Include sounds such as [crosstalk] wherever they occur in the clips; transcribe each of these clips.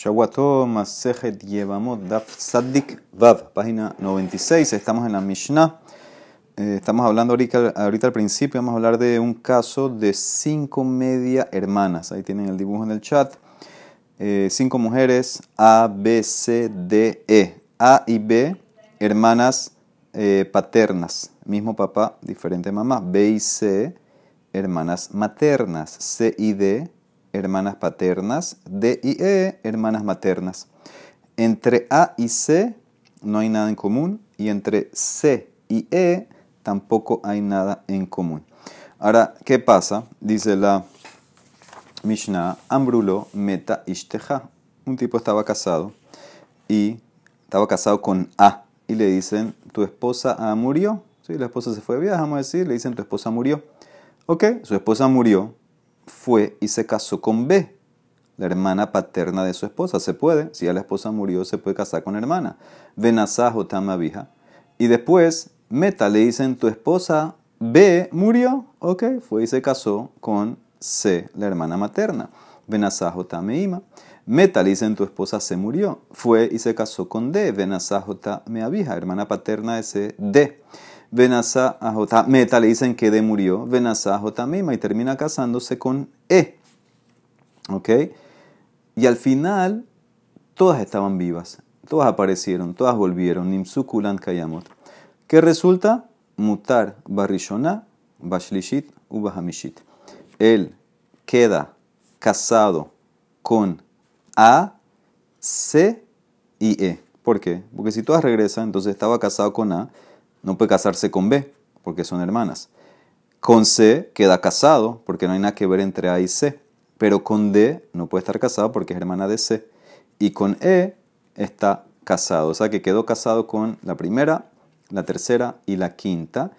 Shawato Masejet Yevamot Daf Saddik Vav, página 96. Estamos en la Mishnah. Eh, estamos hablando ahorita, al principio, vamos a hablar de un caso de cinco media hermanas. Ahí tienen el dibujo en el chat. Eh, cinco mujeres, A, B, C, D, E. A y B, hermanas eh, paternas. Mismo papá, diferente mamá. B y C, hermanas maternas. C y D, hermanas paternas. D y E, hermanas maternas. Entre A y C no hay nada en común. Y entre C y E tampoco hay nada en común. Ahora, ¿qué pasa? Dice la Mishnah, Ambrulo meta ishteja. Un tipo estaba casado y estaba casado con A. Y le dicen, tu esposa A murió. Sí, la esposa se fue de viaje, vamos a decir, le dicen, tu esposa murió. Ok, su esposa murió, fue y se casó con B, la hermana paterna de su esposa. Se puede, si ya la esposa murió, se puede casar con hermana. Venasajo tama vija. Y después, Meta le dicen, tu esposa B murió. Ok, fue y se casó con C, la hermana materna. Venasajo tame ima. Meta le dicen, tu esposa se murió. Fue y se casó con D. Venasajo tame avija, hermana paterna de C, D. Venasa Meta le dicen que D murió, Venasa Mima y termina casándose con E. ¿Ok? Y al final, todas estaban vivas, todas aparecieron, todas volvieron, Nimsukulan Kayamot. ¿Qué resulta? Mutar Barishona, Bashlishit, Ubahamishit. Él queda casado con A, C y E. ¿Por qué? Porque si todas regresan, entonces estaba casado con A, no puede casarse con B, porque son hermanas. Con C queda casado, porque no hay nada que ver entre A y C. Pero con D no puede estar casado porque es hermana de C. Y con E está casado. O sea que quedó casado con la primera, la tercera y la quinta.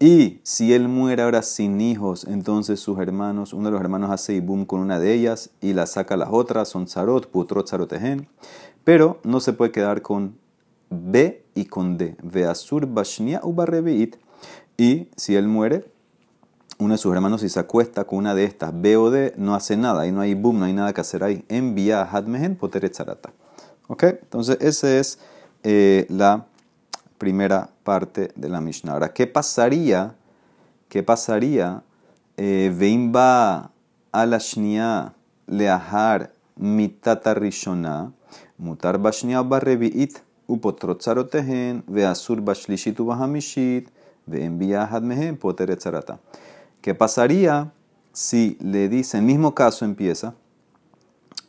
Y si él muere ahora sin hijos, entonces sus hermanos, uno de los hermanos hace boom con una de ellas y la saca a las otras, son zarot, putrot, zarotehen. Pero no se puede quedar con B y con D. Veasur Bashnia Ubarrebiit. Y si él muere, uno de sus hermanos si se acuesta con una de estas, B o D, no hace nada. Ahí no hay boom, no hay nada que hacer ahí. Envía a Hadmehen Poteret Zarata. ¿Ok? Entonces, esa es eh, la primera parte de la Mishnah. Ahora, ¿qué pasaría? ¿Qué pasaría? Eh, Veimba alashnia leahar mitata rishona mutar bashnia barrebiit bashlishit ubahamishit, poter. ¿Qué pasaría si le dice, el mismo caso empieza,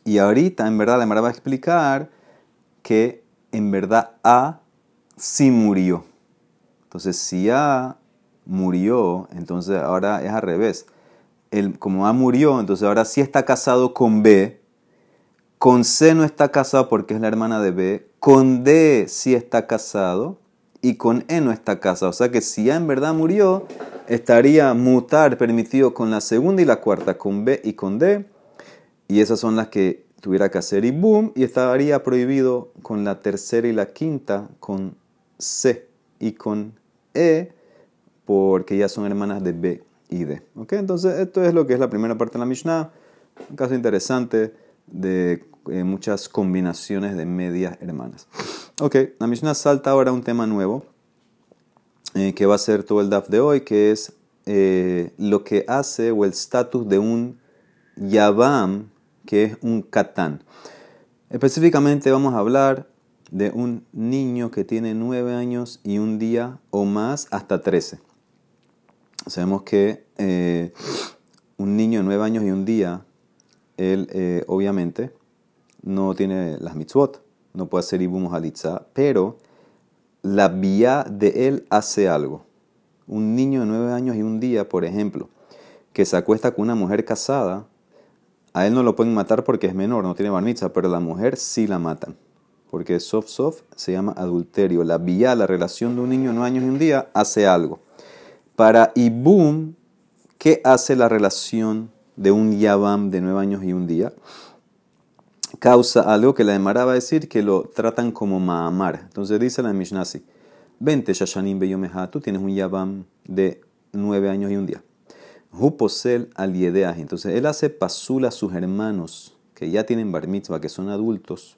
y ahorita en verdad le va a explicar que en verdad A sí murió. Entonces, si A murió, entonces ahora es al revés. El, como A murió, entonces ahora sí está casado con B. Con C no está casado porque es la hermana de B. Con D sí está casado y con E no está casado. O sea que si A en verdad murió, estaría mutar permitido con la segunda y la cuarta, con B y con D. Y esas son las que tuviera que hacer y boom. Y estaría prohibido con la tercera y la quinta, con C y con E, porque ya son hermanas de B y D. Entonces, esto es lo que es la primera parte de la Mishnah. Un caso interesante de eh, muchas combinaciones de medias hermanas. Ok, la Mishnah salta ahora a un tema nuevo, eh, que va a ser todo el DAF de hoy, que es eh, lo que hace o el estatus de un Yabam, que es un Katán. Específicamente vamos a hablar de un niño que tiene nueve años y un día o más hasta 13. Sabemos que un niño de nueve años y un día él obviamente no tiene las mitzvot, no puede hacer ibum halitza, pero la vía de él hace algo. Un niño de nueve años y un día, por ejemplo, que se acuesta con una mujer casada, a él no lo pueden matar porque es menor, no tiene bar pero a la mujer sí la matan. Porque soft soft se llama adulterio. La vía, la relación de un niño de nueve años y un día, hace algo. Para ibum, ¿qué hace la relación de un Yabam de nueve años y un día, causa algo que la Emara va a decir que lo tratan como Maamar. Entonces dice la Mishnah así: Vente, Shashanim Beyomeha, tú tienes un Yabam de nueve años y un día. Huposel al Entonces él hace pasul a sus hermanos que ya tienen bar mitzvah, que son adultos,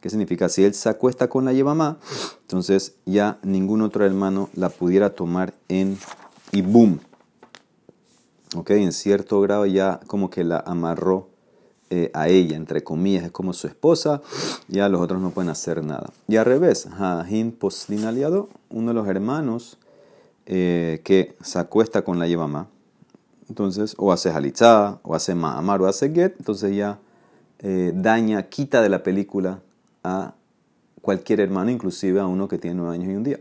¿qué significa? Si él se acuesta con la yevamá, entonces ya ningún otro hermano la pudiera tomar en ibum. ¿Ok? En cierto grado ya como que la amarró eh, a ella, entre comillas, es como su esposa, ya los otros no pueden hacer nada. Y al revés, Jajin Poslin aliado, uno de los hermanos eh, que se acuesta con la yevamá, entonces, o hace halitzá, o hace ma'amar, o hace get, entonces ya eh, daña, quita de la película a cualquier hermano, inclusive a uno que tiene nueve años y un día.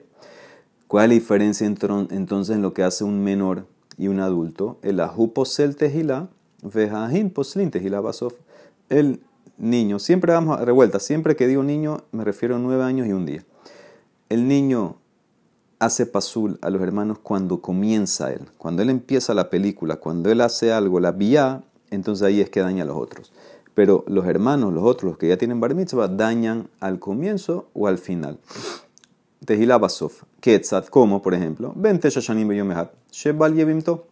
¿Cuál es la diferencia entonces en lo que hace un menor y un adulto? El ajú posel tejilá, vejajín poslin tejilá basov. El niño, siempre vamos a revuelta, siempre que digo niño me refiero a nueve años y un día. El niño hace pasul a los hermanos cuando comienza él, cuando él empieza la película, cuando él hace algo, la vía, entonces ahí es que daña a los otros. Pero los hermanos, los otros, los que ya tienen bar mitzvah, dañan al comienzo o al final. Basof, Ketzat, como por ejemplo, Vente Shashanim Beyomehat, Shebal Yevimto,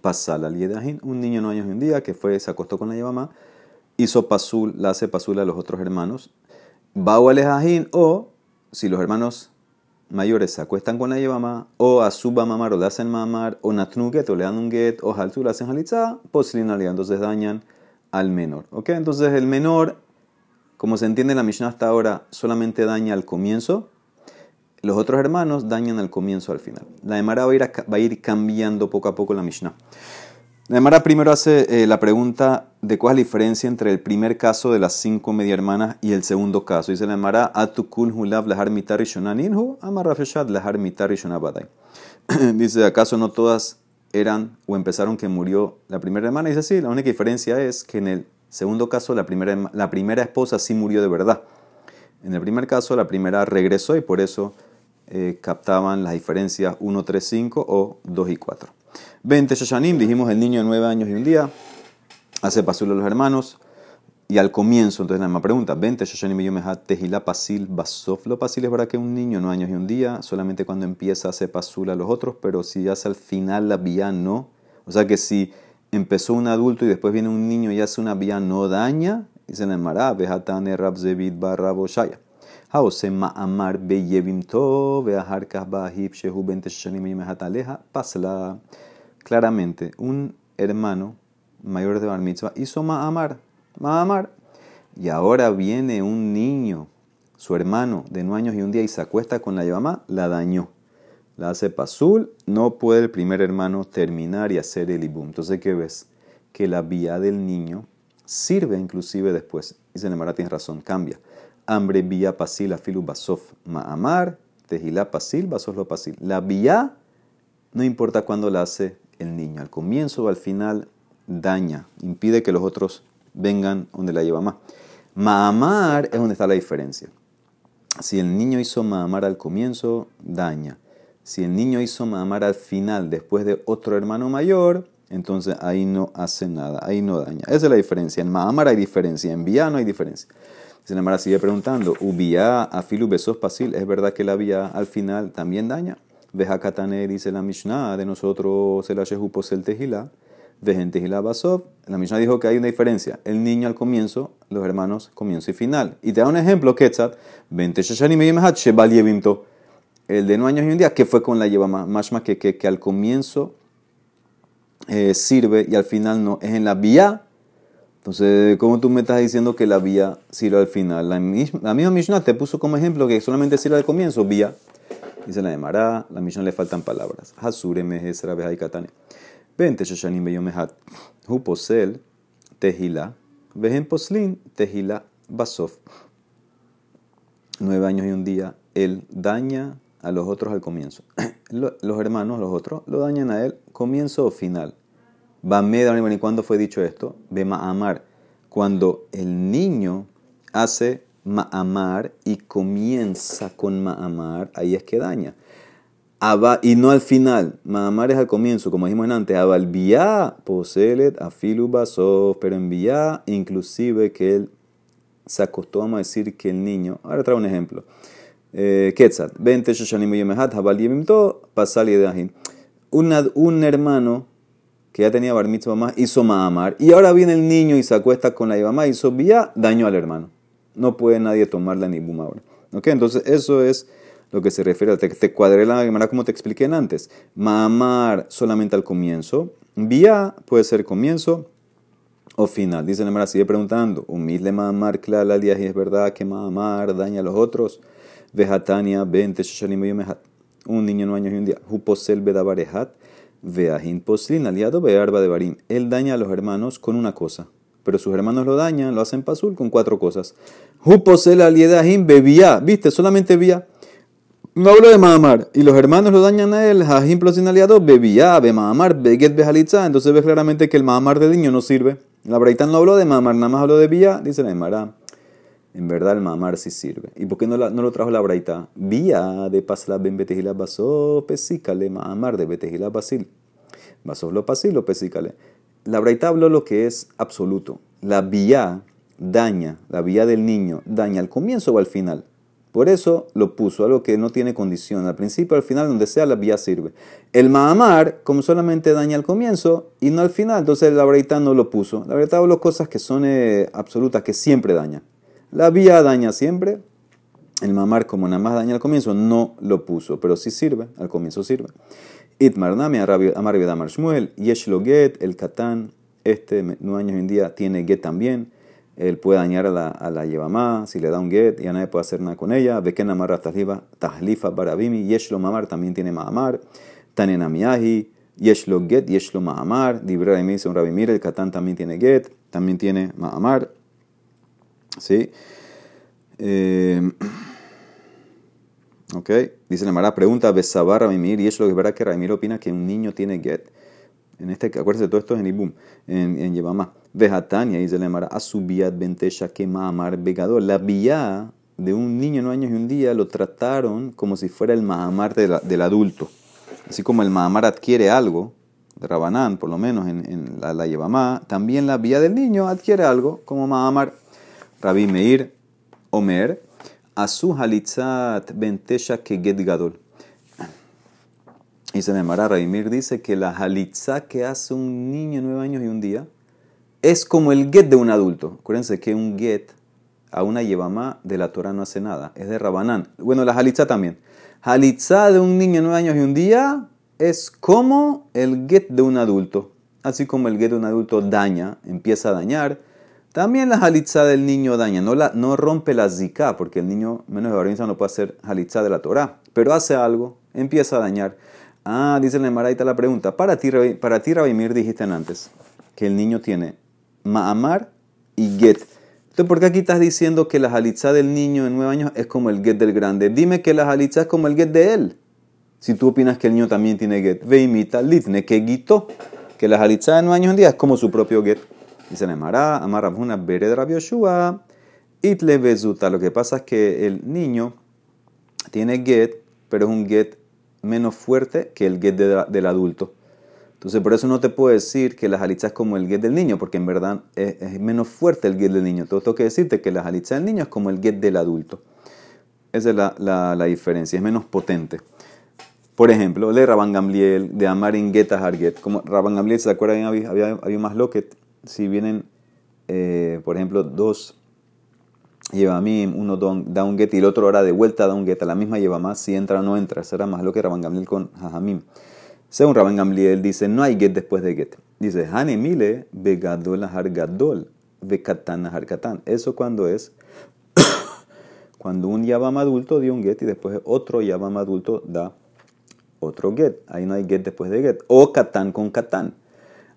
Pasal al Yedahin, un niño no años y un día que fue, se acostó con la mamá, hizo pasul, la hace pasul a los otros hermanos, Bau Alejahin, o si los hermanos mayores se acuestan con la mamá, o a su mamar o le hacen mamar, o natnu get o le dan un get, o haltu le hacen halitza, poslin entonces dañan al menor. ¿Ok? Entonces el menor, como se entiende en la Mishnah hasta ahora, solamente daña al comienzo. Los otros hermanos dañan al comienzo al final. La Emara va a ir, cambiando poco a poco la Mishnah. La Emara primero hace eh, la pregunta de cuál es la diferencia entre el primer caso de las cinco media hermanas y el segundo caso. Dice la Emara, Atukul hulav lahar mitari shonaninhu, amarrafeshad lahar shonabadai. [clears throat] Dice, ¿acaso no todas eran o empezaron que murió la primera hermana. Dice, sí, la única diferencia es que en el segundo caso la primera, la primera esposa sí murió de verdad. En el primer caso la primera regresó y por eso eh, captaban las diferencias 1, 3, 5 o 2 y 4. 20 Shashanim, dijimos el niño de 9 años y un día, hace pasul a los hermanos. Y al comienzo, entonces la misma pregunta, 20 Shashanim y Tejila Pasil Basof. Lo Pasil es verdad que un niño, 9 años y un día, solamente cuando empieza hace pasul a los otros, pero si hace al final la vía no. O sea que si empezó un adulto y después viene un niño y hace una vía no daña, dice en Mará, Vejatane Rabzevit barra Boshaya. Haose ma'amar beyevimto, veaharkas bahib shehu 20 Shashanim y aleja, pasla. Claramente, un hermano mayor de Bar Mitzvah hizo ma'amar Mahamar. Y ahora viene un niño, su hermano de nueve años y un día, y se acuesta con la mamá, la dañó. La hace pasul, no puede el primer hermano terminar y hacer el ibum. Entonces, ¿qué ves? Que la vía del niño sirve inclusive después. Dice Nemara, tienes razón, cambia. Hambre vía pasil afilu basof ma'amar, tejila pasil, basof lo pasil. La vía no importa cuándo la hace el niño, al comienzo o al final daña, impide que los otros vengan donde la lleva más. Maamar es donde está la diferencia. Si el niño hizo maamar al comienzo, daña. Si el niño hizo maamar al final, después de otro hermano mayor, entonces ahí no hace nada, ahí no daña. Esa es la diferencia. En maamar hay diferencia, en vía no hay diferencia. Sin embargo, sigue preguntando, ubia afilu besos pasil, ¿es verdad que la vía al final también daña? Veja katane, dice la Mishnah, de nosotros el shehu posel tejila y la Basov. La Mishnah dijo que hay una diferencia. El niño al comienzo, los hermanos comienzo y final. Y te da un ejemplo, Ketzat, Vente Shashanim Shebal Yevimto. El de no años y un día, que fue con la Yevama, más que, que, que al comienzo eh, sirve y al final no. Es en la vía. Entonces, ¿cómo tú me estás diciendo que la vía sirve al final? La misma, la Mishnah te puso como ejemplo que solamente sirve al comienzo, vía. Dice la de Mará, la Mishnah le faltan palabras. Hasure Mejesra Behaikatane. 20 Shoshanim Beyomehat. Hu posel tehila. Vejen poslin tehila basof. Nueve años y un día. Él daña a los otros al comienzo. [clears throat] Los hermanos, los otros, lo dañan a él comienzo o final. ¿Y cuándo fue dicho esto? Ve ma'amar. Cuando el niño hace ma'amar y comienza con ma'amar, ahí es que daña y no al final. Mahamar es al comienzo, como dijimos antes. Abalbiá, poselet, afilu basov, pero envía inclusive que él se acostó a decir que el niño. Ahora trae un ejemplo. Eh, Quetzat, 20 Un hermano que ya tenía bar mitzvah más, hizo ma'amar, y ahora viene el niño y se acuesta con la mamá, hizo vía, daño al hermano. No puede nadie tomarla ni buma ahora. ¿Ok? Entonces, eso es lo que se refiere al te, te cuadré la manera como te expliqué antes. Ma'amar solamente al comienzo, vía puede ser comienzo o final. Dice la sigue preguntando, humilde ma'amar clala al es verdad que ma'amar daña a los otros. Vejatania, 20, un niño no años y un día. Huposel bedabarehat Veahin poslin aliado bearba de barim. Él daña a los hermanos con una cosa, pero sus hermanos lo dañan, lo hacen pasul con cuatro cosas. Huposel aliedahim bebía, viste, solamente vía. No hablo de Mahamar. Y los hermanos lo dañan a él. Jajim poslin aliado bebía, be Mahamar, beget behalitza. Entonces ves claramente que el Mahamar de niño no sirve. La Braitán no habló de Mahamar, nada más habló de vía, dice la Emara. En verdad el mamar sí sirve. ¿Y por qué no, lo trajo la braita? Vía de pasla ben betejila basó pesícale mamar de betejila basil. Basó lo pasil lo pesícale. La braita habló lo que es absoluto. La vía daña, la vía del niño daña al comienzo o al final. Por eso lo puso, algo que no tiene condición. Al principio, al final, donde sea, la vía sirve. El Mahamar, como solamente daña al comienzo y no al final, entonces la braita no lo puso. La braita habló cosas que son eh, absolutas, que siempre daña. La vía daña siempre. El mamar, como nada más daña al comienzo, no lo puso, pero sí sirve, al comienzo sirve. Itmar Nami, Amar Damar Shmuel, Yesh lo get, el Katán, este nueve años en día tiene get también. Él puede dañar a la, a la Yevamá, si le da un get, ya nadie puede hacer nada con ella. Beken Amar Tahlifa Barabimi, Yesh lo mamar también tiene mamar. Tanenamiahi, Yesh lo get, Yesh lo mamar. Dibra dice un Rabimir, el Katán también tiene get, también tiene mamar. ¿Sí? Eh, [clears throat] ok, dice la Mara, pregunta Besabar Ramimir, y es lo que verdad que Ramir opina que un niño tiene get. En este, acuérdense, todo esto es en Ibum, en, en Yevamá. Vejatania, dice la Mara, Asubiat Bentesha que Mahamar Begador. La vía de un niño no años y un día lo trataron como si fuera el Mahamar del adulto. Así como el Mahamar adquiere algo, de Rabanán, por lo menos en, en la, la Yevamá, también la vía del niño adquiere algo como Mahamar. Rabbi Meir Omer, Asu Halitzat Bentesha que Get Gadol. Y se me Rabbi Meir dice que la halitzá que hace un niño de nueve años y un día es como el get de un adulto. Acuérdense que un get a una yevamá de la Torah no hace nada, es de Rabanán. Bueno, la halitzá también. Halitzá de un niño de nueve años y un día es como el get de un adulto. Así como el get de un adulto daña, empieza a dañar, también la halitzá del niño daña, no, la, no rompe la zika, porque el niño menos de no puede hacer halitzá de la Torah, pero hace algo, empieza a dañar. Ah, dice la Maraita la pregunta, para ti, para ti Rabimir dijiste antes que el niño tiene ma'amar y get. Entonces, ¿por qué aquí estás diciendo que la halitzá del niño de nueve años es como el get del grande? Dime que la halitzá es como el get de él. Si tú opinas que el niño también tiene get, ve imita litne que guito, que la halitzá de nueve años en día es como su propio get. Dice Nemara, Amar Rabhuna Bered Rabbi Yoshua, Itle Bezuta. Lo que pasa es que el niño tiene get, pero es un get menos fuerte que el get del adulto. Entonces, por eso no te puedo decir que la jalitza es como el get del niño, porque en verdad es, menos fuerte el get del niño. Entonces, tengo que decirte que la jalitza del niño es como el get del adulto. Esa es la, la, diferencia, es menos potente. Por ejemplo, de Rabban Gamliel, de Amar in Get Harget. Como Rabban Gamliel, ¿se acuerdan? Había, había, había más loquet si vienen, eh, por ejemplo, dos mí uno da un get y el otro ahora de vuelta da un get, a la misma lleva más, si entra o no entra. Eso era más lo que Rabban Gamliel con Jajamim. Según Rabban Gamliel dice, no hay get después de get. Dice, Hane mile begadol hargadol bekatan harkatan. Eso cuando es, [coughs] cuando un yabam adulto dio un get y después otro yabam adulto da otro get. Ahí no hay get después de get. O katan con katan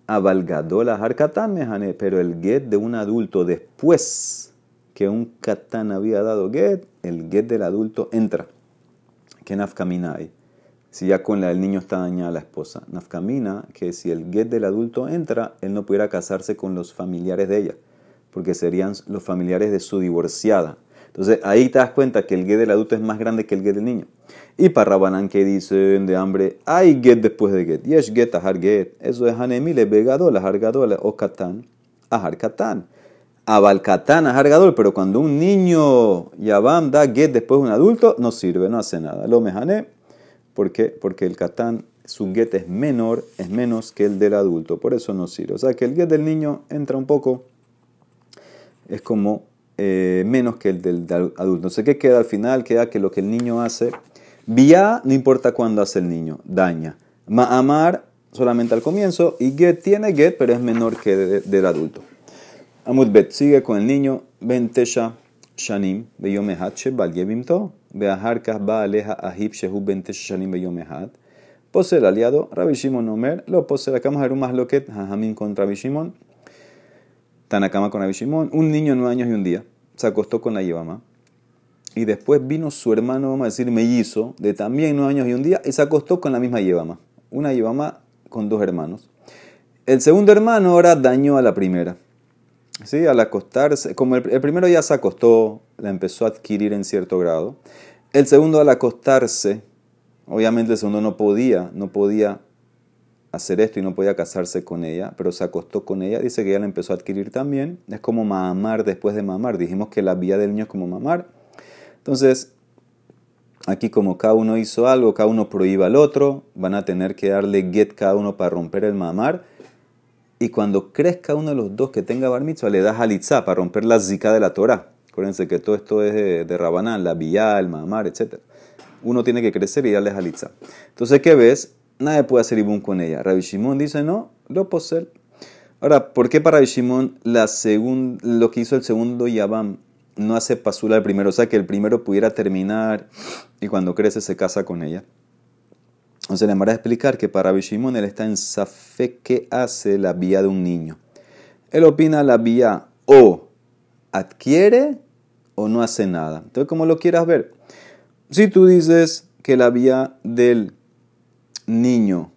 la harkatan mejane, pero el get de un adulto después que un katán había dado get, el get del adulto entra. ¿Qué nafkamina hay? Si ya con la del niño está dañada la esposa. Nafkamina, que si el get del adulto entra, él no pudiera casarse con los familiares de ella, porque serían los familiares de su divorciada. Entonces ahí te das cuenta que el get del adulto es más grande que el get del niño. Y para Rabanán que dicen de hambre, hay get después de get. Yesh get, ahar get. Eso es hanemile, begadol, ahar gadol, o katán, ahar katán. Abal katán, ahar gadol. Pero cuando un niño yabam da get después de un adulto, no sirve, no hace nada. Lo mejane, ¿por qué? Porque el katán su get es menor, es menos que el del adulto, por eso no sirve. O sea que el get del niño entra un poco, es como eh, menos que el del, adulto. Entonces, ¿qué queda al final? Queda que lo que el niño hace, vía no importa cuándo hace el niño, daña. Ma'amar solamente al comienzo y get tiene get, pero es menor que del adulto. Amud bet sigue con el niño, Bentesha shanim beyomehat shebal yevimto, beaharkas ba aleja ahib shehu bentesha shanim beyomehat. Pose el aliado, Rabbi Shimon Omer, lo pose la cama más loquet, Jajamín contra Rabbi Shimon, Tanakama con Rabbi un niño de nueve años y un día, se acostó con la Yevama. Y después vino su hermano, vamos a decir, mellizo, de también nueve años y un día, y se acostó con la misma Yevama. Una Yevama con dos hermanos. El segundo hermano ahora dañó a la primera. ¿Sí? Al acostarse, como el, primero ya se acostó, la empezó a adquirir en cierto grado. El segundo al acostarse, obviamente el segundo no podía, no podía hacer esto y no podía casarse con ella, pero se acostó con ella, dice que ya la empezó a adquirir también. Es como mamar después de mamar. Dijimos que la vida del niño es como mamar. Entonces, Aquí como cada uno hizo algo, cada uno prohíba al otro, van a tener que darle get cada uno para romper el mamar. Y cuando crezca uno de los dos que tenga bar mitzvah, le das halitzá para romper la zika de la Torah. Acuérdense que todo esto es de, de la vía, el mamar, etc. Uno tiene que crecer y darle halitzá. Entonces, ¿qué ves? Nadie puede hacer ibún con ella. Rabbi Shimon dice, no, lo posee. Ahora, ¿por qué para Shimon la lo que hizo el segundo Yabam no hace pasula al primero, o sea que el primero pudiera terminar y cuando crece se casa con ella. Entonces le a explicar que para Bishimon él está en Safé que hace la vía de un niño. Él opina la vía o adquiere o no hace nada. Entonces, como lo quieras ver, si tú dices que la vía del niño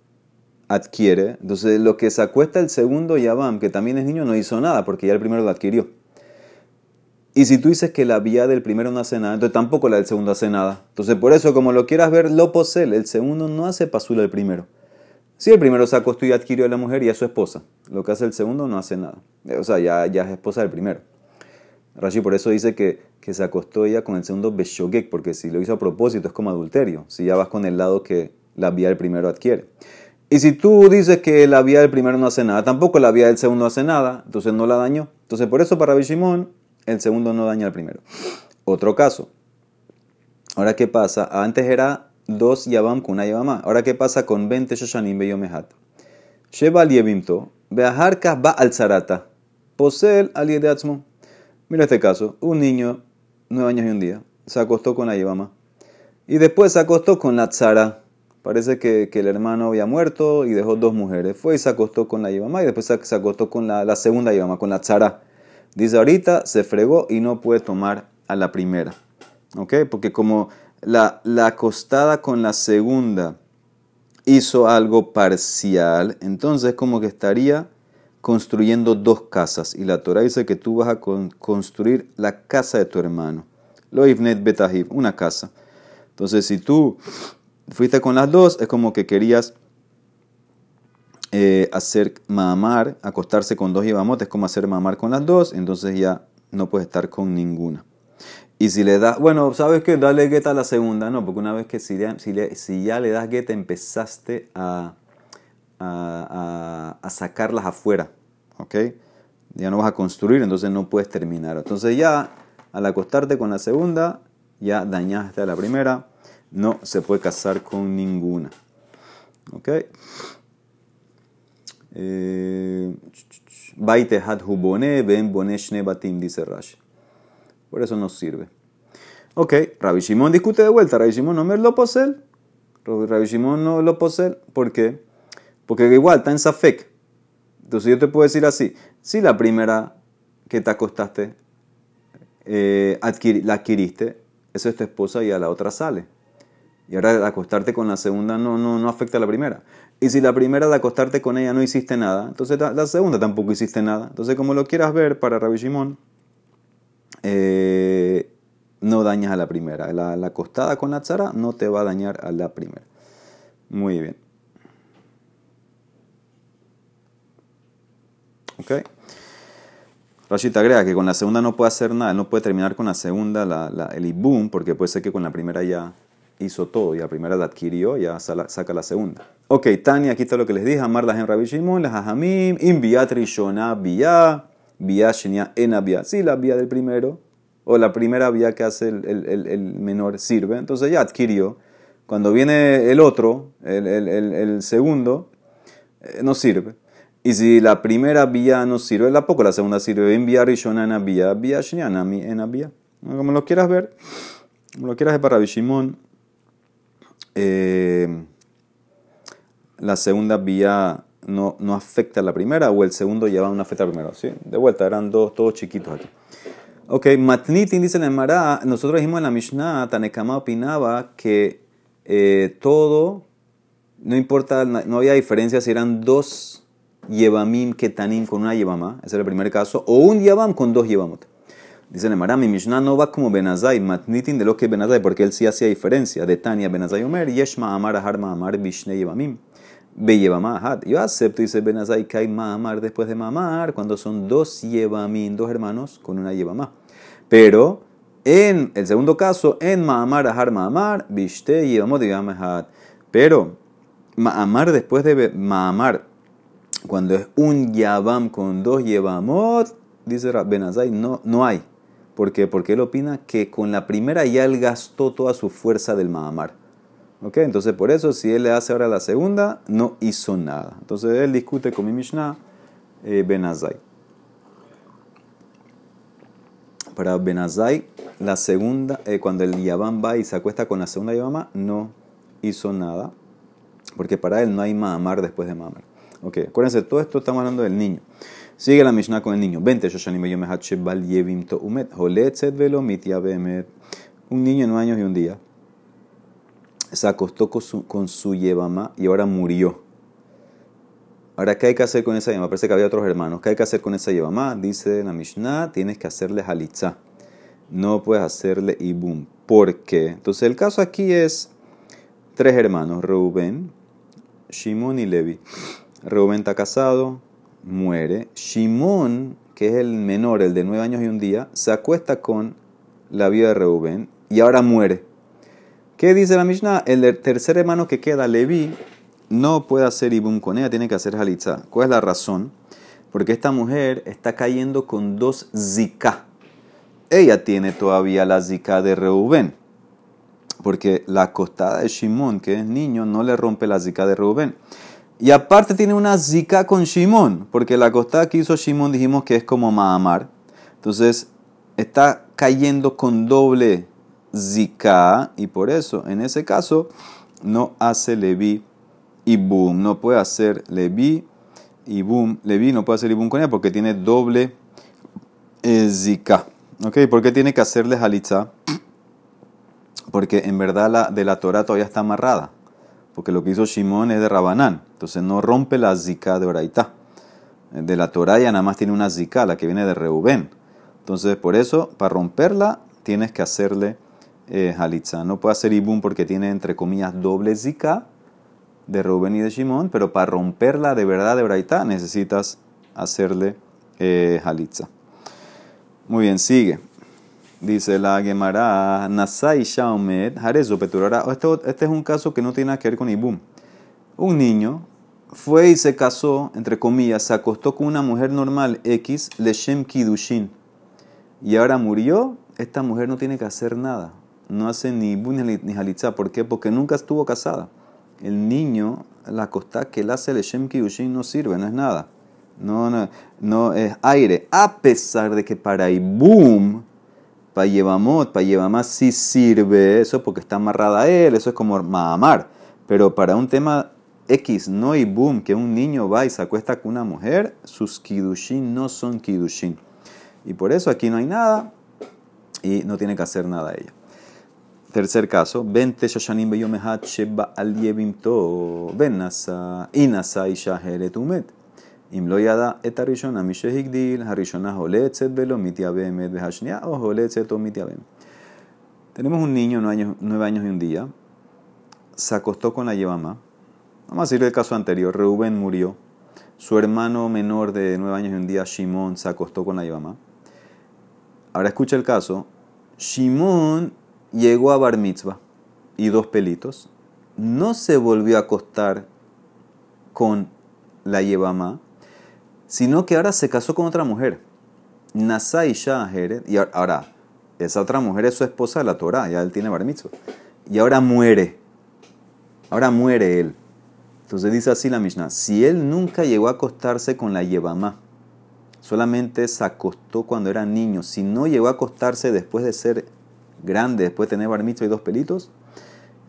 adquiere, entonces lo que se acuesta el segundo Yabam, que también es niño, no hizo nada porque ya el primero lo adquirió. Y si tú dices que la vía del primero no hace nada, entonces tampoco la del segundo hace nada. Entonces, por eso, como lo quieras ver, lo posee. El segundo no hace pasula el primero. Si el primero se acostó y adquirió a la mujer y a su esposa, lo que hace el segundo no hace nada. O sea, ya, ya es esposa del primero. Rashi por eso dice que, se acostó ella con el segundo Beshogek, porque si lo hizo a propósito es como adulterio. Si ya vas con el lado que la vía del primero adquiere. Y si tú dices que la vía del primero no hace nada, tampoco la vía del segundo hace nada, entonces no la dañó. Entonces, por eso para Bishimon el segundo no daña al primero. Otro caso. Ahora, ¿qué pasa? Antes era dos Yabam con una Yabamá. Ahora, ¿qué pasa con 20 Shoshanim Beyomehat? Sheba al Yevimto, Beaharkas va al Zarata, Posel al Yedeatzmo. Mira este caso. Un niño, nueve años y un día, se acostó con la Yabamá. Y después se acostó con la Tzara. Parece que, el hermano había muerto y dejó dos mujeres. Fue y se acostó con la Yabamá y después se, acostó con la, la segunda Yabamá, con la Tzara. Dice ahorita se fregó y no puede tomar a la primera. ¿Ok? Porque como la, la acostada con la segunda hizo algo parcial, entonces como que estaría construyendo dos casas. Y la Torah dice que tú vas a construir la casa de tu hermano. Lo Ibnet Betahib, una casa. Entonces si tú fuiste con las dos, es como que querías eh, hacer mamar, acostarse con dos yibamot, es como hacer mamar con las dos, entonces ya no puede estar con ninguna. Y si le das, bueno, ¿sabes qué? Dale gueta a la segunda, no, porque una vez que si, si, ya le das gueta empezaste a, a, a, sacarlas afuera, ¿ok? Ya no vas a construir, entonces no puedes terminar. Entonces ya al acostarte con la segunda, ya dañaste a la primera, no se puede casar con ninguna. ¿Ok? Eh, batim, dice Rashi. Por eso nos sirve. Ok, Rabbi Shimon discute de vuelta. Rabbi Shimon no me lo posee. Rabbi Shimon no lo posee. ¿Por qué? Porque igual está en Safek. Entonces yo te puedo decir así. Si la primera que te acostaste eh, la adquiriste, eso es tu esposa y a la otra sale. Y ahora acostarte con la segunda no, no, no afecta a la primera. Y si la primera de acostarte con ella no hiciste nada, entonces la, segunda tampoco hiciste nada. Entonces, como lo quieras ver para Rabbi Shimon, eh, no dañas a la primera. La, acostada con la tzara no te va a dañar a la primera. Muy bien. ¿Ok? Rashid agrega que con la segunda no puede hacer nada, no puede terminar con la segunda, la, el ibum, porque puede ser que con la primera ya hizo todo y la primera la adquirió, ya saca la segunda. Ok, Tania, aquí está lo que les dije. Amar las en Rabbi Shimon, las hajamim, inviat rishona vía, vía shenia ena vía. Sí, la vía del primero, o la primera vía que hace el, el, el, menor sirve. Entonces ya adquirió. Cuando viene el otro, el, segundo, eh, no sirve. Y si la primera vía no sirve, la poco la segunda sirve. Envía rishona ena vía, vía shenia ena vía. Como lo quieras ver, como lo quieras ver para Rabbi Shimon. Eh, la segunda vía no, no afecta a la primera o el segundo lleva una afecta a la primera. ¿sí? De vuelta, eran dos, todos chiquitos aquí. Ok, Matnitin dice en el Mará, nosotros dijimos en la Mishnah, Tanekama opinaba que eh, todo, no importa, no había diferencia si eran dos Yevamim Ketanim con una Yevamá, ese era el primer caso, o un Yevam con dos Yevamot. Dice el Mará, mi Mishnah no va como Benazai, Matnitin de lo que es Benazai, porque él sí hacía diferencia. De Tania Benazai Omer, Yeshma Amar Ahar Amar Bishne Yevamim. Yo acepto, dice Benazai, que hay Mahamar después de Mamar, cuando son dos Yevamim, dos hermanos con una Yevamá. Pero en el segundo caso, en Mahamar, Ahar Mahamar, Bishte Yevamot Yevamahat. Pero Mahamar después de Mahamar, cuando es un Yavam con dos Yevamot, dice Benazai, no, no hay. ¿Por qué? Porque él opina que con la primera ya él gastó toda su fuerza del Mahamar. ¿Ok? Entonces, por eso, si él le hace ahora la segunda, no hizo nada. Entonces, él discute con mi Mishnah eh, Benazai. Para Benazai, la segunda, eh, cuando el Yabam va y se acuesta con la segunda Yabama, no hizo nada. Porque para él no hay Mahamar después de Mahamar. Ok, acuérdense, todo esto estamos hablando del niño. Sigue la Mishnah con el niño. Vente, Un niño en un año y un día se acostó con su, con y ahora murió. Ahora, ¿qué hay que hacer con esa yevama? Parece que había otros hermanos. ¿Qué hay que hacer con esa yevama? Dice la Mishnah, tienes que hacerle halitza. No puedes hacerle ibum. ¿Por qué? Entonces, el caso aquí es tres hermanos, Reuben, Shimon y Levi. Reuben está casado, muere. Shimon, que es el menor, el de nueve años y un día, se acuesta con la vida de Reuben y ahora muere. ¿Qué dice la Mishnah? El tercer hermano que queda, Levi, no puede hacer ibum con ella, tiene que hacer halitza. ¿Cuál es la razón? Porque esta mujer está cayendo con dos zika. Ella tiene todavía la zika de Reuben. Porque la acostada de Shimon, que es niño, no le rompe la zika de Reuben. Y aparte tiene una zika con Shimon, porque la acostada que hizo Shimon dijimos que es como Mahamar. Entonces está cayendo con doble zika, y por eso, en ese caso, no hace levi y boom. No puede hacer levi y boom. Levi no puede hacer boom con ella porque tiene doble eh, zika. ¿Ok? ¿Por qué tiene que hacerle halitza? [clears throat] Porque en verdad la de la Torah todavía está amarrada. Porque lo que hizo Shimon es de Rabanán. Entonces no rompe la zika de Oraitá. De la Torah ya nada más tiene una zika, la que viene de Reubén. Entonces por eso, para romperla, tienes que hacerle eh. No puede hacer Ibum porque tiene, entre comillas, doble Zika de Rubén y de Shimon, pero para romperla de verdad de Braita necesitas hacerle eh. Muy bien, sigue. Dice la Gemara, Nasai Shaumed, Harezo Peturara. Este, este es un caso que no tiene nada que ver con Ibum. Un niño fue y se casó, entre comillas, se acostó con una mujer normal X, Leshem Kidushin. Y ahora murió, esta mujer no tiene que hacer nada no hace ni bun ni halitza. ¿Por qué? Porque nunca estuvo casada. El niño, la costa que él hace el Shem Kiyushin no sirve, no es nada. No, no, no es aire. A pesar de que para Ibum, para Yevamot, para Yevamá sí sirve eso porque está amarrada a él, eso es como Mahamar. Pero para un tema X, no Ibum, que un niño va y se acuesta con una mujer, sus Kidushin no son Kidushin. Y por eso aquí no hay nada y no tiene que hacer nada ella. Tercer caso, Vente Shoshanim Beyomehat Sheba Al Yevimto Benasa Inasa Isha Heret Umet. אם לא ידע את הראשונה, מי שהגדיל, הראשונה הולצת ולא מתייבמת, והשנייה o הולצת o מתייבמת. Tenemos un niño, nueve años y un día, se acostó con la yevama. Vamos a decir el caso anterior, Reuben murió, su hermano menor de nueve años y un día, Shimon, se acostó con la yevama. Ahora escucha el caso, Shimon llegó a Bar Mitzvah. y dos pelitos, no se volvió a acostar con la Yevamá, sino que ahora se casó con otra mujer. Nasai Shaheret, y ahora, esa otra mujer es su esposa de la Torah, ya él tiene bar Y ahora muere. Ahora muere él. Entonces dice así la Mishnah, si él nunca llegó a acostarse con la Yevamá, solamente se acostó cuando era niño, si no llegó a acostarse después de ser grande, después de tener bar y dos pelitos,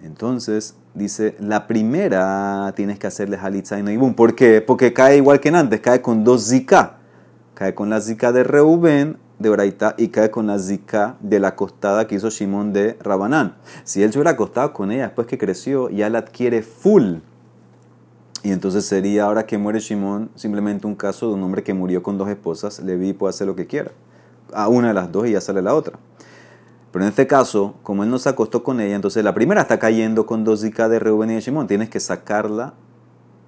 entonces dice, la primera tienes que hacerle halitza y no ibum. ¿Por qué? Porque cae igual que en antes, cae con dos zika. Cae con la zika de Reuben, de Oraita, y cae con la zika de la acostada que hizo Shimón de Rabanán. Si él se hubiera acostado con ella después que creció, ya la adquiere full. Y entonces sería ahora que muere Shimón simplemente un caso de un hombre que murió con dos esposas. Levi puede hacer lo que quiera. A una de las dos y ya sale la otra. Pero en este caso, como él no se acostó con ella, entonces la primera está cayendo con dos zika de Reuben y de Shimón. Tienes que sacarla,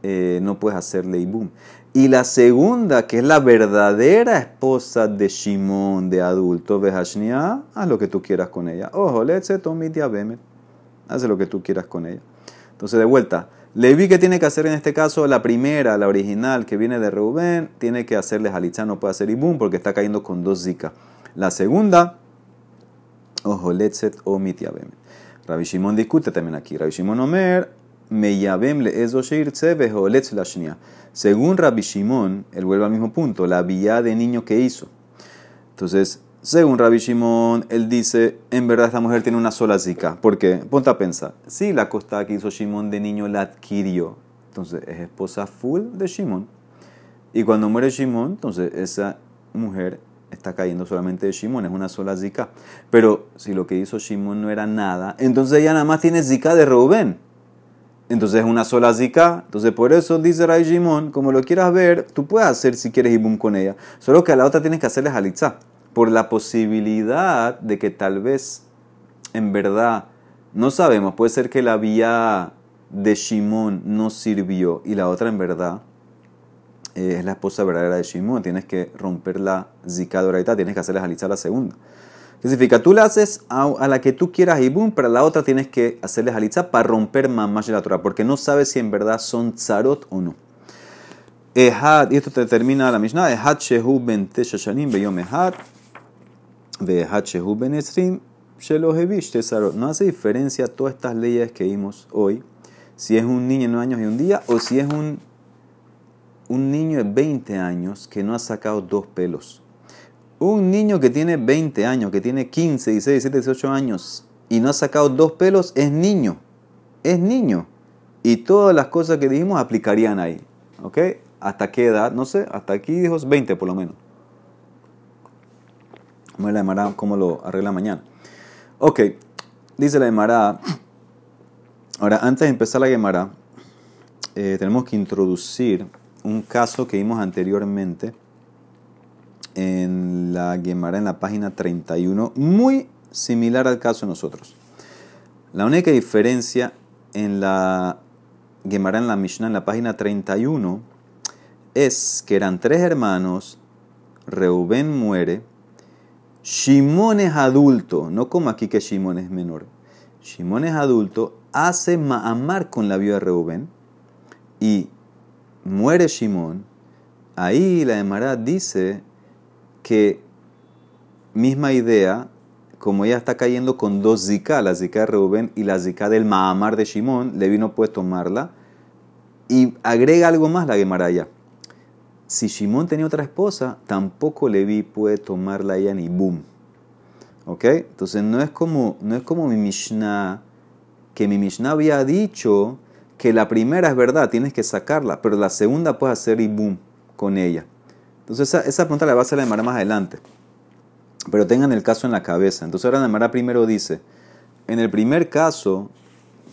eh, no puedes hacerle boom. Y la segunda, que es la verdadera esposa de Shimón, de adulto, Behashnia, haz lo que tú quieras con ella. Ojo, let's Haz lo que tú quieras con ella. Entonces, de vuelta, Levi que tiene que hacer en este caso, la primera, la original, que viene de Reuben, tiene que hacerle halitzá, no puede hacer ibum porque está cayendo con dos zika. La segunda, Ojo, letzet o mitiabem. Rabbi Shimon discute también aquí. Rabbi Shimon Omer, meyabem le ezo o letz la Según Rabbi Shimon, él vuelve al mismo punto, la vía de niño que hizo. Entonces, según Rabbi Shimon, él dice, en verdad esta mujer tiene una sola zika. ¿Por qué? Ponte a pensar. Si la costa que hizo Shimon de niño la adquirió, entonces es esposa full de Shimon. Y cuando muere Shimon, entonces esa mujer está cayendo solamente de Shimon, es una sola zika. Pero si lo que hizo Shimon no era nada, entonces ella nada más tiene zika de Reuben. Entonces es una sola zika. Entonces por eso dice Ray Shimon, como lo quieras ver, tú puedes hacer si quieres ibum con ella. Solo que a la otra tienes que hacerle halitza. Por la posibilidad de que tal vez, en verdad, no sabemos, puede ser que la vía de Shimon no sirvió y la otra en verdad eh, es la esposa verdadera de Shimon, tienes que romper la zika tienes que hacerle jalizar la segunda. ¿Qué significa? Tú la haces a, la que tú quieras boom, pero a la otra tienes que hacerle jalizar para romper más de la Torah, porque no sabes si en verdad son tzarot o no. Ehad, y esto te termina la Mishnah, Ehad shehu ben teshashanim beyom ehad, ehad shehu ben esrim shelohevish tesarot. No hace diferencia todas estas leyes que vimos hoy, si es un niño de 9 años y un día, o si es un un niño de 20 años que no ha sacado dos pelos. Un niño que tiene 20 años, que tiene 15, 16, 17, 18 años y no ha sacado dos pelos, es niño. Es niño. Y todas las cosas que dijimos aplicarían ahí. ¿Ok? ¿Hasta qué edad? No sé, hasta aquí dijo 20 por lo menos. Vamos la Emara cómo lo arregla mañana. Ok, dice la Emara. Ahora, antes de empezar la Gemara, eh, tenemos que introducir un caso que vimos anteriormente en la Gemara en la página 31, muy similar al caso de nosotros. La única diferencia en la Gemara en la Mishnah en la página 31 es que eran tres hermanos, Reuben muere, Shimón es adulto, no como aquí que Shimón es menor. Shimón es adulto, hace Ma'amar con la viuda de Reuben y muere Shimón, ahí la Emara dice que misma idea, como ella está cayendo con dos zika, la zika de Reuben y la zika del Mahamar de Shimón, Levi no puede tomarla. Y agrega algo más la Gemara ya. Si Shimón tenía otra esposa, tampoco Levi puede tomarla ella ni boom. ¿Ok? Entonces no es como, no es como mi Mishnah, que mi Mishnah había dicho que la primera es verdad, tienes que sacarla, pero la segunda puedes hacer y boom con ella. Entonces esa, esa pregunta la va a hacer la Mara más adelante. Pero tengan el caso en la cabeza. Entonces ahora la Mara primero dice, en el primer caso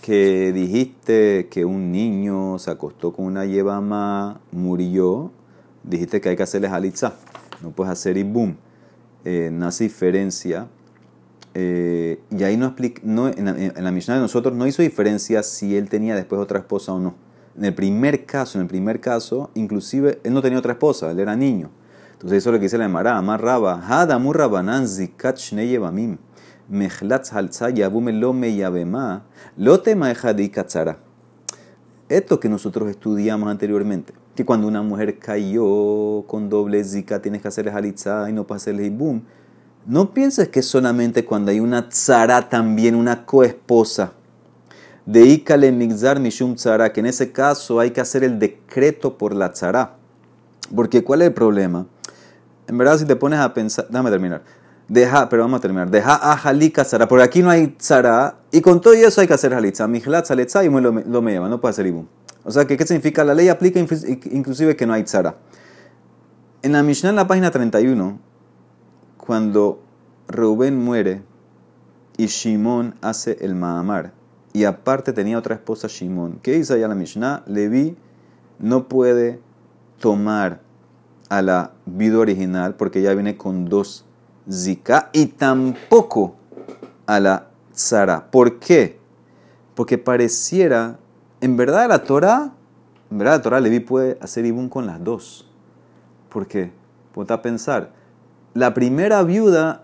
que dijiste que un niño se acostó con una yebama, murió, dijiste que hay que hacerle halitza. No puedes hacer y boom. Eh, no diferencia eh, y ahí no explica, no, en, la, en Mishnah de nosotros no hizo diferencia si él tenía después otra esposa o no. En el primer caso, en el primer caso, inclusive él no tenía otra esposa, él era niño. Entonces eso es lo que dice la Emara, Amar Raba, Hadamu Rabanan Zikat mechlatz halza yabume lo me yabema, lo tema tzara. Esto que nosotros estudiamos anteriormente, que cuando una mujer cayó con doble zika tienes que hacerle halitza y no para hacerle boom. No pienses que solamente cuando hay una tzara también, una coesposa. De ikale mixar mishum tzara, que en ese caso hay que hacer el decreto por la tzara. Porque ¿cuál es el problema? En verdad, si te pones a pensar, déjame terminar. Deja, pero vamos a terminar. Deja a jalika tzara, porque aquí no hay tzara, y con todo eso hay que hacer halitza. Mijlat zaletza y lo, lo me lleva, no puede hacer ibum. O sea, ¿qué significa? La ley aplica inclusive que no hay tzara. En la Mishnah, en la página 31, cuando Reuben muere y Shimon hace el Mahamar, y aparte tenía otra esposa Shimon, ¿qué dice allá la Mishnah? Levi no puede tomar a la vida original porque ya viene con dos zika y tampoco a la tzara. ¿Por qué? Porque pareciera, en verdad la Torah, en verdad la Torah Levi puede hacer ibun con las dos. ¿Por qué? Ponte a pensar, la primera viuda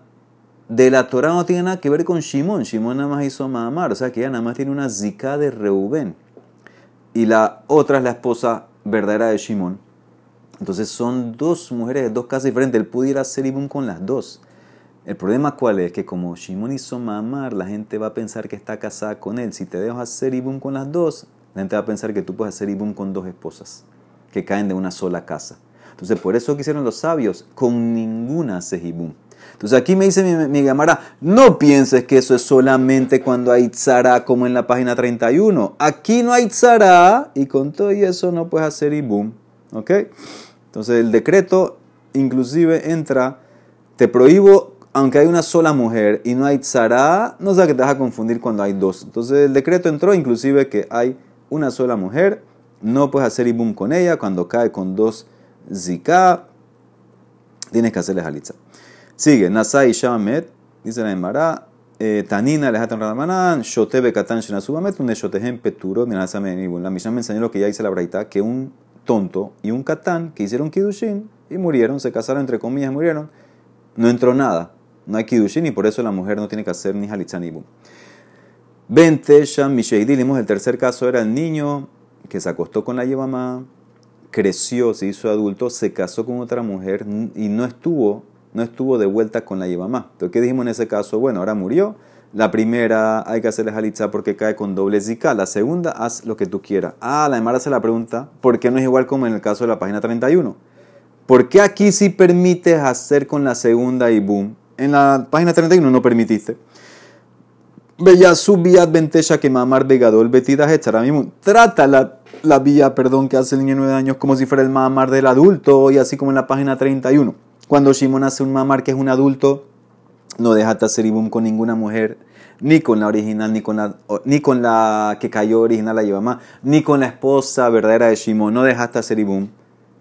de la Torah no tiene nada que ver con Shimon. Shimon nada más hizo Mahamar, o sea que ella nada más tiene una zika de Reuben. Y la otra es la esposa verdadera de Shimon. Entonces son dos mujeres de dos casas diferentes. Él pudiera hacer ibum con las dos. El problema cuál es que como Shimon hizo mamar, la gente va a pensar que está casada con él. Si te dejas hacer ibum con las dos, la gente va a pensar que tú puedes hacer ibum con dos esposas que caen de una sola casa. Entonces por eso quisieron los sabios, con ninguna haces ibum. Entonces aquí me dice mi, mi gamara, no pienses que eso es solamente cuando hay tzara como en la página 31. Aquí no hay tzara y con todo eso no puedes hacer ibum. ¿Ok? Entonces el decreto inclusive entra, te prohíbo, aunque hay una sola mujer y no hay tzara, no sé que te vas a confundir cuando hay dos. Entonces el decreto entró inclusive que hay una sola mujer, no puedes hacer ibum con ella, cuando cae con dos zika, tienes que hacerle halitza. Sigue, Nasai Shamet, dice la Emara, eh, Tanina lejatan ramanan, shotebe katan shenasubamet, un shotehem peturo, la Mishnah me enseñó lo que ya dice la Braita, que un tonto y un catán que hicieron kidushin y murieron, se casaron entre comillas, murieron, no entró nada, no hay kidushin y por eso la mujer no tiene que hacer ni halitzan ibu. Vente Sham Misheidilim, el tercer caso era el niño que se acostó con la mamá, creció, se hizo adulto, se casó con otra mujer y no estuvo, no estuvo de vuelta con la mamá. Entonces, ¿qué dijimos en ese caso? Bueno, ahora murió, la primera hay que hacerle jalitza porque cae con doble zika. La segunda, haz lo que tú quieras. Ah, la demara hace la pregunta, ¿por qué no es igual como en el caso de la página 31? ¿Por qué aquí sí permites hacer con la segunda y boom? En la página 31 no permitiste. Bella su vía ventella que mamar vegador betidas ahora mismo. Trata la, vía, perdón, que hace el niño de 9 años como si fuera el mamar del adulto y así como en la página 31. Cuando Shimon hace un mamar que es un adulto, no dejaste hacer ibum con ninguna mujer, ni con la original, ni con la, ni con la que cayó original la mamá, ni con la esposa verdadera de Shimon. No dejaste hacer ibum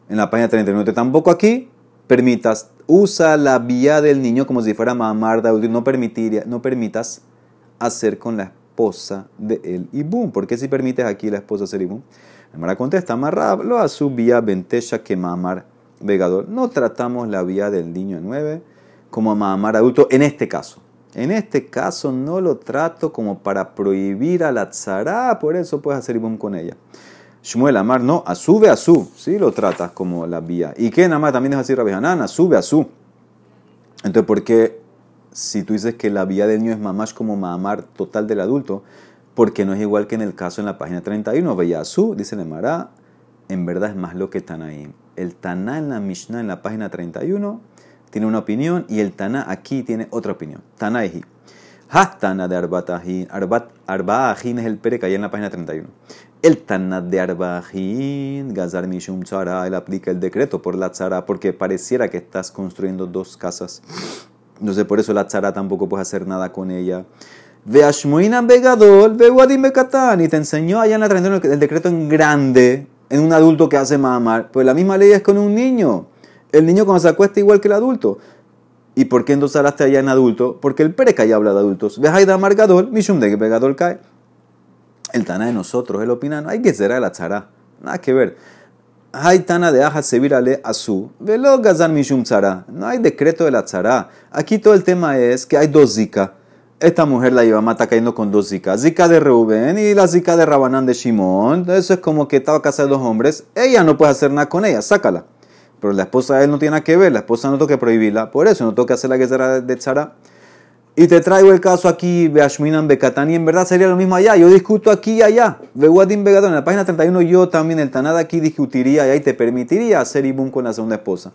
en la página 39. Tampoco aquí permitas, usa la vía del niño como si fuera mamar de no, permitiría, no permitas hacer con la esposa de él ibum. ¿Por qué si permites aquí la esposa hacer ibum? La contesta, amarrab lo a su vía ventella que mamar vegador. No tratamos la vía del niño 9 como mamar adulto en este caso. En este caso no lo trato como para prohibir a la tzara, por eso puedes hacer ibum con ella. Shmuel Amar, no, a su a su, sí lo tratas como la vía. ¿Y qué nada también es así, Rabbi Hanan? A su a su. Entonces, ¿por qué si tú dices que la vía del niño es mamash como mamar total del adulto? Porque no es igual que en el caso en la página 31. Veía a su, dice Nemara, en verdad es más lo que Tanaim. El Taná en la Mishnah en la página 31 tiene una opinión y el Taná aquí tiene otra opinión. Tanaihi. Hastana de Arbatahin. Arbaahin es el pere que hay en la página 31. El Taná de Arbaahin, Gazar Mishum Tzara, él aplica el decreto por la Tzara porque pareciera que estás construyendo dos casas. Entonces por eso la Tzara tampoco puedes hacer nada con ella. Veashmoinan Begadol, Beguadim Bekatan. Y te enseñó allá en la 31 el decreto en grande, en un adulto que hace mamar. Pues la misma ley es con un niño el niño cuando se acuesta igual que el adulto. ¿Y por qué entonces hablaste allá en adulto? Porque el preca ya habla de adultos. Ve Haida Margadol, Mishum de que Pegadol cae. El Tana de nosotros, él opina, no hay que ser la tzara. Nada que ver. Hay Tana de Aja Sevirale Azu. Velo Gazan Mishum tzara. No hay decreto de la tzara. Aquí todo el tema es que hay dos zika. Esta mujer la lleva está cayendo con dos zika, zika de Reuben y la zika de Rabanán de Shimon. Eso es como que estaba casada de dos hombres. Ella no puede hacer nada con ella, sácala. Pero la esposa de él no tiene nada que ver, la esposa no toca prohibirla, por eso no toca hacer la guerra de Tzara. Y te traigo el caso aquí, Beashminan Bekatán, y en verdad sería lo mismo allá. Yo discuto aquí y allá. Beguadim Begadón, en la página 31 yo también, el Tanada aquí discutiría y ahí te permitiría hacer Ibum con la segunda esposa.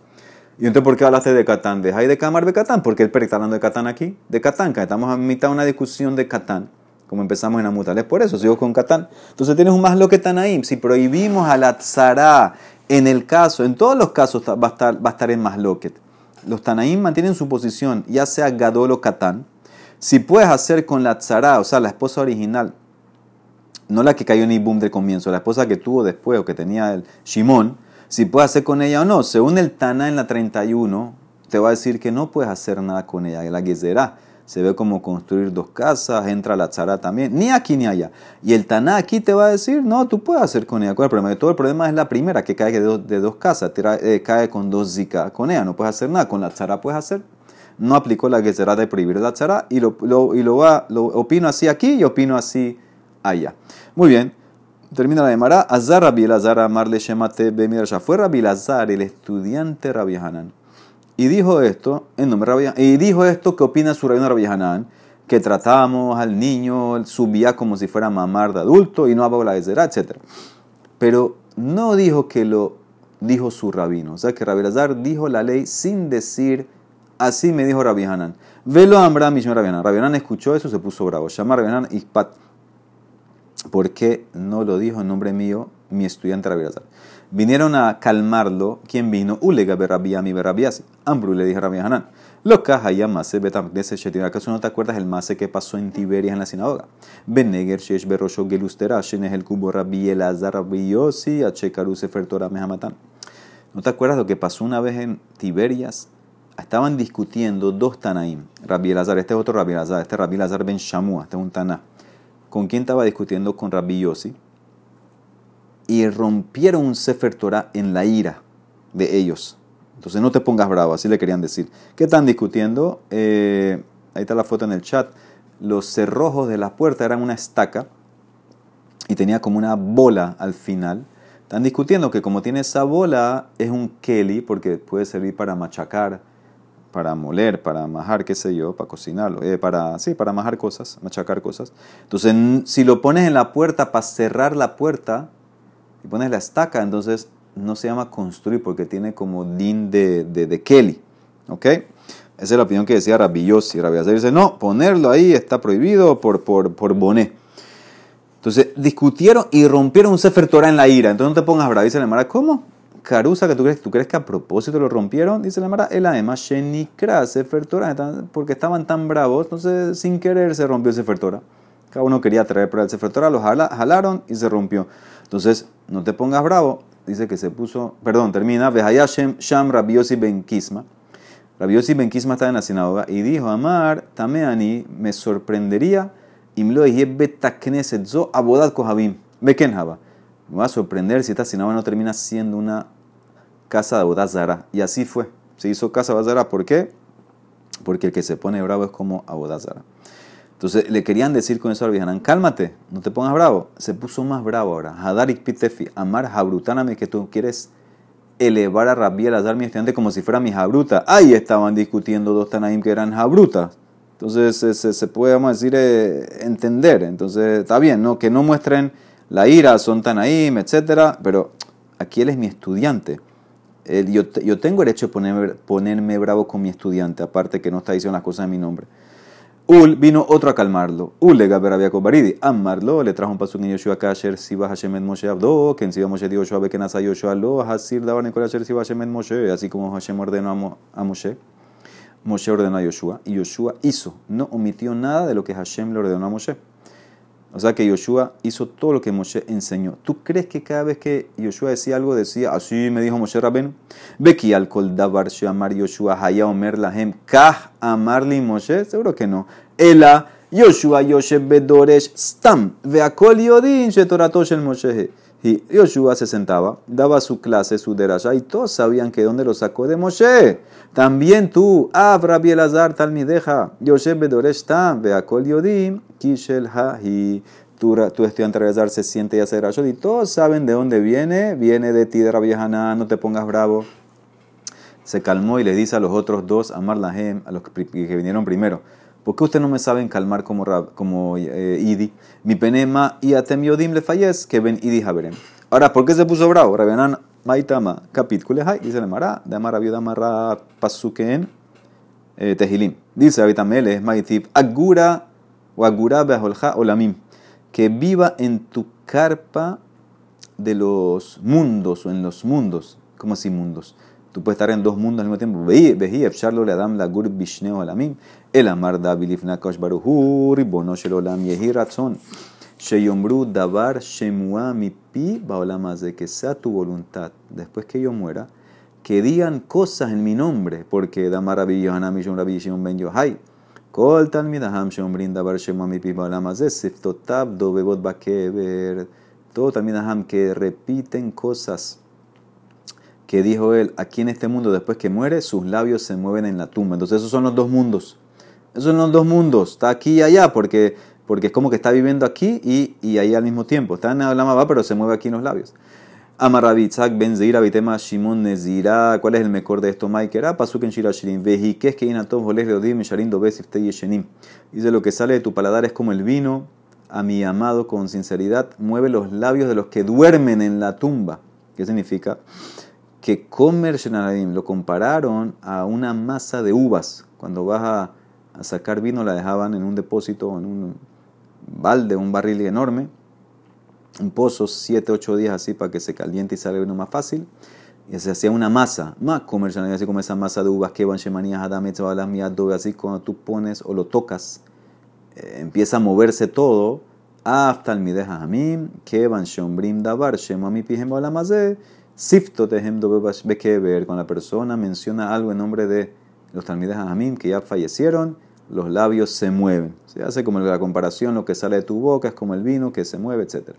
¿Y entonces por qué hablaste de Catán? ¿De de Camar de Catán? Porque el está hablando de Catán aquí. De Catán, estamos a mitad de una discusión de Catán. Como empezamos en Amutal. Es por eso, sigo con Catán. Entonces tienes un más lo Tanaim. Si prohibimos a la tzara en el caso, en todos los casos va a estar, va a estar en más loquet. Los Tanaim mantienen su posición, ya sea Gadol o Catán. Si puedes hacer con la tzara, o sea, la esposa original, no la que cayó en Ibum del comienzo, la esposa que tuvo después o que tenía el Shimon, si puedes hacer con ella o no. Según el Tana en la 31, te va a decir que no puedes hacer nada con ella. La Gezerá se ve como construir dos casas, entra la tzara también, ni aquí ni allá. Y el Taná aquí te va a decir, no, tú puedes hacer con ella. ¿Cuál es el problema? Todo el problema es la primera, que cae de dos, casas, eh, cae con dos zika. Con ella no puedes hacer nada, con la tzara puedes hacer. No aplicó la Gezerá de prohibir la tzara y, lo, y lo, va, lo opino así aquí y opino así allá. Muy bien. Termina la demara. Azar Rabbi Elazar Amarle Shemate ya Fue Rabbi Elazar, el estudiante Rabbi Hanan. Y dijo esto, en nombre Rabbi Y dijo esto que opina su rabino Rabbi Hanan, que tratamos al niño, subía como si fuera mamar de adulto y no hablaba la zera, etc. Pero no dijo que lo dijo su rabino. O sea que Rabbi Elazar dijo la ley sin decir, así me dijo Rabbi Hanan. Velo a Amram y Rabbi Hanan. Rabbi Hanan escuchó eso, se puso bravo. Llama a Rabbi Hanan Ispat ¿Por qué no lo dijo en nombre mío mi estudiante Rabbi Vinieron a calmarlo. ¿Quién vino? Ulega berrabiami berrabiasi. Ambru le dijo a Rabbi Hanan. Lo ya mase shetin. ¿Acaso no te acuerdas el mase que pasó en Tiberias en la sinagoga? Beneger shesh berosho gelustera shenes el kubo rabbi elazar rabbi torah mehamatan. ¿No te acuerdas lo que pasó una vez en Tiberias? Estaban discutiendo dos Tanaim. Rabbi Elazar, este es otro Rabbi Elazar, este es Elazar ben Shamua, este es un Taná. ¿Con quién estaba discutiendo? Con Rabbi Yossi. Y rompieron un Sefer Torah en la ira de ellos. Entonces no te pongas bravo, así le querían decir. ¿Qué están discutiendo? Eh, ahí está la foto en el chat. Los cerrojos de la puerta eran una estaca y tenía como una bola al final. Están discutiendo que como tiene esa bola es un Kelly porque puede servir para machacar para moler, para majar, qué sé yo, para cocinarlo, eh, para, sí, para majar cosas, machacar cosas. Entonces, si lo pones en la puerta para cerrar la puerta y pones la estaca, entonces no se llama construir porque tiene como din de, de, Kelly. ¿Ok? Esa es la opinión que decía Rabbi Yossi. Rabbi dice, no, ponerlo ahí está prohibido por, por, por boné. Entonces discutieron y rompieron un Sefer Torah en la ira. Entonces no te pongas bravo. La Mara, ¿cómo? Carusa, que tú crees, que a propósito lo rompieron, dice la Mara, el además Shenikra, Sefer Torah, porque estaban tan bravos, entonces sin querer se rompió Sefer Torah. Cada uno quería traer para el Sefer Torah, lo jalaron y se rompió. Entonces, no te pongas bravo, dice que se puso, perdón, termina, Behayashem Sham Rabiosi Ben Kisma. Rabiosi Ben Kisma estaba en la sinagoga y dijo, Amar, Tameani, me sorprendería, Imlo Betakneset Zo Abodat Kohabim, Bekenhaba. Me va a sorprender si esta sinagoga no termina siendo una casa de Abodazara. Y así fue. Se hizo casa de Abodazara. ¿Por qué? Porque el que se pone bravo es como Abodazara. Entonces le querían decir con eso al Vijanán, cálmate, no te pongas bravo. Se puso más bravo ahora. Hadarik Pitefi, amar Jabrutáname, que tú quieres elevar a Rabbi Elazar, mi estudiante, como si fuera mi Jabruta. Ahí estaban discutiendo dos Tanaim que eran Jabrutas. Entonces se, se, puede, vamos a decir, eh, entender. Entonces está bien, ¿no? Que no muestren la ira, son Tanaim, etc. Pero aquí él es mi estudiante yo, yo, tengo derecho a ponerme, ponerme bravo con mi estudiante, aparte que no está diciendo las cosas en mi nombre. Ul vino otro a calmarlo. Ul le baridi. Amarlo le trajo un paso en Yoshua Kasher Siba Hashem en Moshe Abdo. Que en Siba Moshe dio Yoshua que nasa Yoshua lo. Hasir daban en Kasher Siba Hashem en Moshe. Así como Hashem ordenó a Moshe. Moshe ordenó a Yoshua. Y Yoshua hizo. No omitió nada de lo que Hashem le ordenó a Moshe. O sea que Yoshua hizo todo lo que Moshe enseñó. ¿Tú crees que cada vez que Yoshua decía algo decía, así me dijo Moshe Rabenu? Beki al kol davar amar Yoshua haya omer lahem kah amarli Moshe? Seguro que no. Ela Yoshua Yoshe bedoresh stam veakol yodin shetorato shel Moshe. Y Yoshua se sentaba, daba su clase, su derasha, y todos sabían que dónde lo sacó de Moshe. También tú, Abra Bielazar Talmideja, Yoshe Bedoresh Tam, Beakol Yodim, Kishel Hahi. Tu, tu estudiante Rabbi se siente y hace derashot, y todos saben de dónde viene, viene de ti, de Rabbi Hanan, no te pongas bravo. Se calmó y le dice a los otros dos, Amar Lahem, a los que vinieron primero, ¿Por qué ustedes no me saben calmar como, como eh, Idi? Mi penema y atem yodim le fallez que ven Idi haberem. Ahora, ¿por qué se puso bravo? Rabianan maitama capítulo hay, dice el Mara, de Amara viuda Mara pasuken eh, tehilim. Dice Abitamele, es maitib, agura o agura beholja olamim. Que viva en tu carpa de los mundos o en los mundos. ¿Cómo así mundos? Tú puedes estar en dos mundos al mismo tiempo. Veí, efsharlo le adam la gur bishneo alamim. El amar da bilifna kosh baruhu, ribono shel olam yehi ratzon. Sheyomru davar shemua mi pi baolamaze, que sea tu voluntad, después que yo muera, que digan cosas en mi nombre, porque damar abi yohanam y rabbi shimon ben yohai. Kol talmidaham sheomrin davar shemua mi pi baolamaze, siftotab dovebot bakever. Todo talmidaham que repiten cosas que dijo él, aquí en este mundo, después que muere, sus labios se mueven en la tumba. Entonces esos son los dos mundos. Esos son los dos mundos. Está aquí y allá, porque, porque es como que está viviendo aquí y, y ahí al mismo tiempo. Está en la va, pero se mueve aquí en los labios. Amarabitzak ben Zeira bitema Shimon Nezira. ¿Cuál es el mejor de esto, Maikera? Pasuken Shira Shirin. Vejiques que inatom voles leodim sharin dobes yeshenim. Dice lo que sale de tu paladar es como el vino. A mi amado con sinceridad mueve los labios de los que duermen en la tumba. ¿Qué significa? Que Comer lo compararon a una masa de uvas. Cuando vas a a sacar vino la dejaban en un depósito, en un balde, un barril enorme, un pozo, 7, 8 días así para que se caliente y salga vino más fácil. Y se hacía una masa, más comercial, así como esa masa de uvas que van shemanías así cuando tú pones o lo tocas, eh, empieza a moverse todo. Hasta el mideja mí que van shombrim davar, shemami pijem balamazé, sifto tehem que ver. Cuando la persona menciona algo en nombre de los talmides Hamim que ya fallecieron, los labios se mueven. Se hace como la comparación, lo que sale de tu boca es como el vino que se mueve, etc.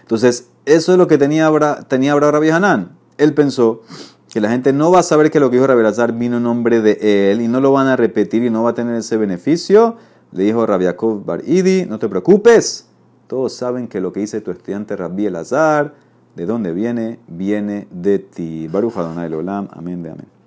Entonces, eso es lo que tenía tenía Rabbi Hanan. Él pensó que la gente no va a saber que lo que dijo Rabbi Lazar vino en nombre de él y no lo van a repetir y no va a tener ese beneficio. Le dijo Rabbi Yaakov Bar Idi, no te preocupes, todos saben que lo que dice tu estudiante Rabbi Elazar, de dónde viene, viene de ti. Baruch Adonai Olam, amén de amén.